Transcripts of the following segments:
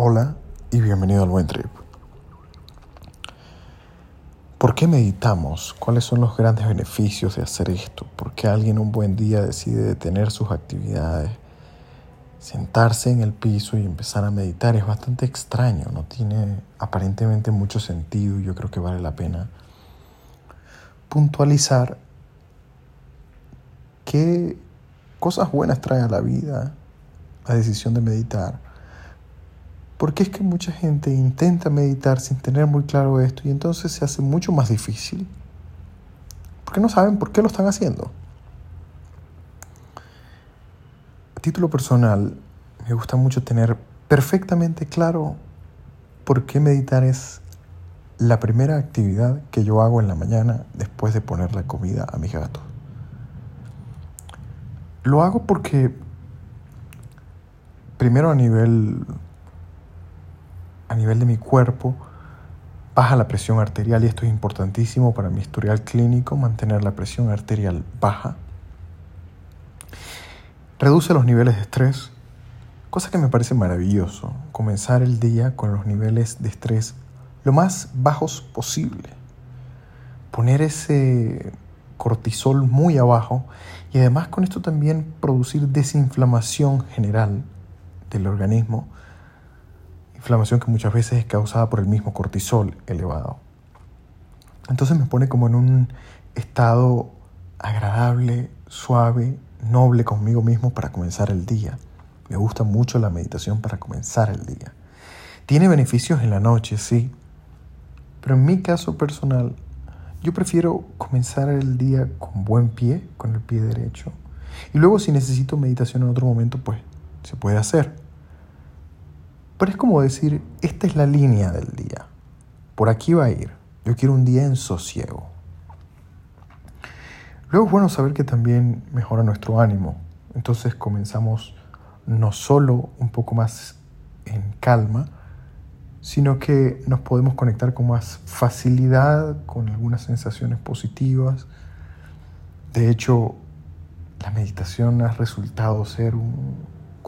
Hola y bienvenido al Buen Trip. ¿Por qué meditamos? ¿Cuáles son los grandes beneficios de hacer esto? ¿Por qué alguien un buen día decide detener sus actividades, sentarse en el piso y empezar a meditar? Es bastante extraño, no tiene aparentemente mucho sentido y yo creo que vale la pena puntualizar qué cosas buenas trae a la vida la decisión de meditar porque es que mucha gente intenta meditar sin tener muy claro esto y entonces se hace mucho más difícil. Porque no saben por qué lo están haciendo. A título personal, me gusta mucho tener perfectamente claro por qué meditar es la primera actividad que yo hago en la mañana después de poner la comida a mis gatos. Lo hago porque, primero a nivel a nivel de mi cuerpo, baja la presión arterial y esto es importantísimo para mi historial clínico, mantener la presión arterial baja. Reduce los niveles de estrés, cosa que me parece maravilloso, comenzar el día con los niveles de estrés lo más bajos posible. Poner ese cortisol muy abajo y además con esto también producir desinflamación general del organismo inflamación que muchas veces es causada por el mismo cortisol elevado. Entonces me pone como en un estado agradable, suave, noble conmigo mismo para comenzar el día. Me gusta mucho la meditación para comenzar el día. Tiene beneficios en la noche, sí, pero en mi caso personal, yo prefiero comenzar el día con buen pie, con el pie derecho. Y luego si necesito meditación en otro momento, pues se puede hacer. Pero es como decir, esta es la línea del día. Por aquí va a ir. Yo quiero un día en sosiego. Luego es bueno saber que también mejora nuestro ánimo. Entonces comenzamos no solo un poco más en calma, sino que nos podemos conectar con más facilidad, con algunas sensaciones positivas. De hecho, la meditación ha resultado ser un,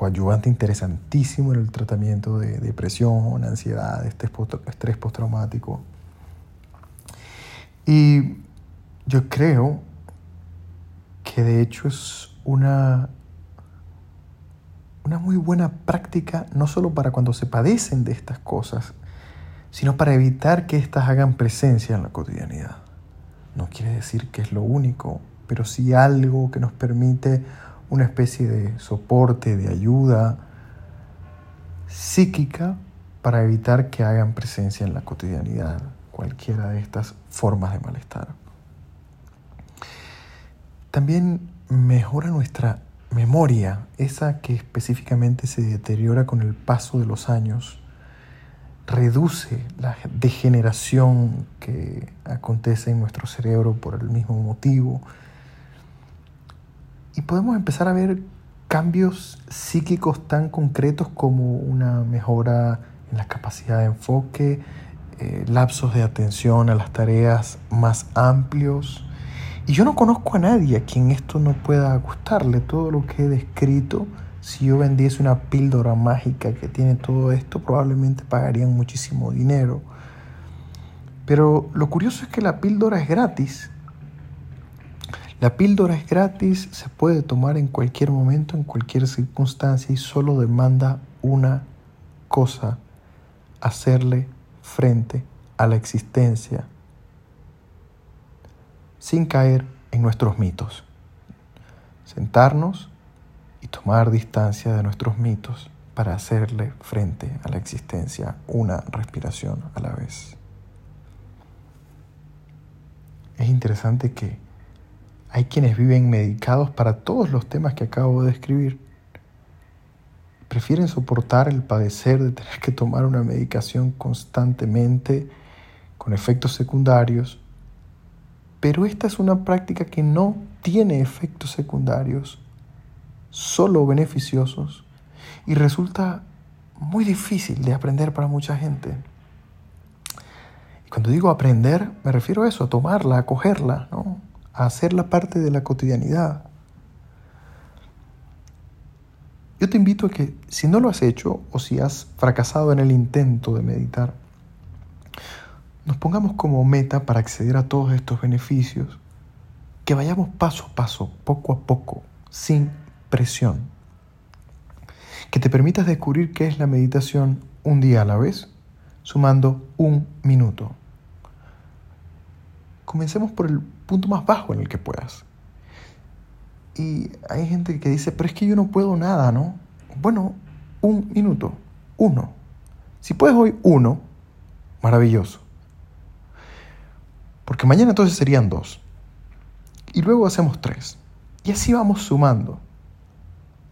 coadyuvante interesantísimo en el tratamiento de depresión, ansiedad, estrés postraumático. Y yo creo que de hecho es una, una muy buena práctica, no solo para cuando se padecen de estas cosas, sino para evitar que éstas hagan presencia en la cotidianidad. No quiere decir que es lo único, pero sí algo que nos permite una especie de soporte, de ayuda psíquica para evitar que hagan presencia en la cotidianidad cualquiera de estas formas de malestar. También mejora nuestra memoria, esa que específicamente se deteriora con el paso de los años, reduce la degeneración que acontece en nuestro cerebro por el mismo motivo, y podemos empezar a ver cambios psíquicos tan concretos como una mejora en la capacidad de enfoque, eh, lapsos de atención a las tareas más amplios. Y yo no conozco a nadie a quien esto no pueda gustarle. Todo lo que he descrito, si yo vendiese una píldora mágica que tiene todo esto, probablemente pagarían muchísimo dinero. Pero lo curioso es que la píldora es gratis la píldora es gratis, se puede tomar en cualquier momento, en cualquier circunstancia y solo demanda una cosa, hacerle frente a la existencia sin caer en nuestros mitos. Sentarnos y tomar distancia de nuestros mitos para hacerle frente a la existencia una respiración a la vez. Es interesante que hay quienes viven medicados para todos los temas que acabo de describir. Prefieren soportar el padecer de tener que tomar una medicación constantemente con efectos secundarios, pero esta es una práctica que no tiene efectos secundarios, solo beneficiosos, y resulta muy difícil de aprender para mucha gente. Y cuando digo aprender, me refiero a eso, a tomarla, a cogerla, ¿no? A hacerla parte de la cotidianidad. Yo te invito a que si no lo has hecho o si has fracasado en el intento de meditar, nos pongamos como meta para acceder a todos estos beneficios, que vayamos paso a paso, poco a poco, sin presión. Que te permitas descubrir qué es la meditación un día a la vez, sumando un minuto. Comencemos por el punto más bajo en el que puedas. Y hay gente que dice, pero es que yo no puedo nada, ¿no? Bueno, un minuto, uno. Si puedes hoy uno, maravilloso. Porque mañana entonces serían dos. Y luego hacemos tres. Y así vamos sumando.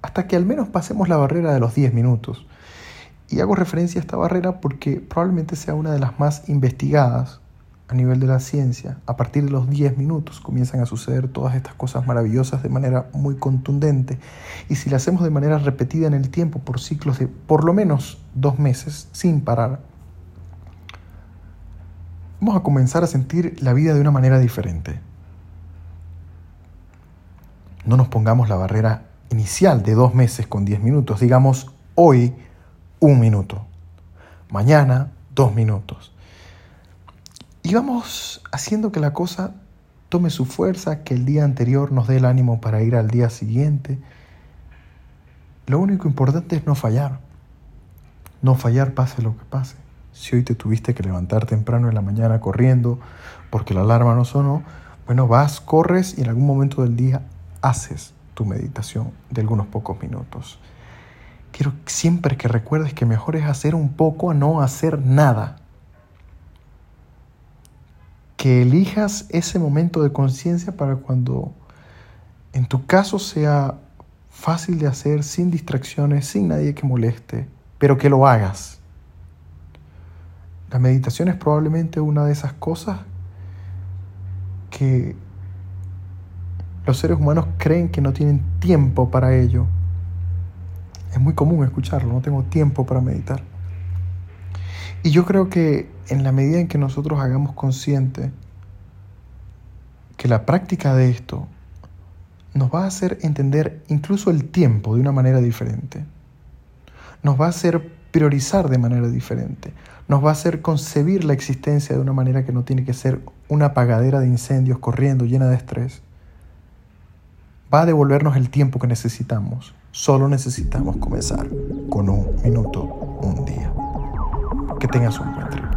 Hasta que al menos pasemos la barrera de los 10 minutos. Y hago referencia a esta barrera porque probablemente sea una de las más investigadas a nivel de la ciencia, a partir de los 10 minutos comienzan a suceder todas estas cosas maravillosas de manera muy contundente. Y si lo hacemos de manera repetida en el tiempo, por ciclos de por lo menos dos meses, sin parar, vamos a comenzar a sentir la vida de una manera diferente. No nos pongamos la barrera inicial de dos meses con 10 minutos. Digamos hoy un minuto. Mañana dos minutos y vamos haciendo que la cosa tome su fuerza, que el día anterior nos dé el ánimo para ir al día siguiente. Lo único importante es no fallar. No fallar pase lo que pase. Si hoy te tuviste que levantar temprano en la mañana corriendo porque la alarma no sonó, bueno, vas, corres y en algún momento del día haces tu meditación de algunos pocos minutos. Quiero siempre que recuerdes que mejor es hacer un poco a no hacer nada que elijas ese momento de conciencia para cuando en tu caso sea fácil de hacer, sin distracciones, sin nadie que moleste, pero que lo hagas. La meditación es probablemente una de esas cosas que los seres humanos creen que no tienen tiempo para ello. Es muy común escucharlo, no tengo tiempo para meditar. Y yo creo que en la medida en que nosotros hagamos consciente que la práctica de esto nos va a hacer entender incluso el tiempo de una manera diferente, nos va a hacer priorizar de manera diferente, nos va a hacer concebir la existencia de una manera que no tiene que ser una apagadera de incendios corriendo llena de estrés. Va a devolvernos el tiempo que necesitamos. Solo necesitamos comenzar con un minuto, un día. Que tengas un buen día.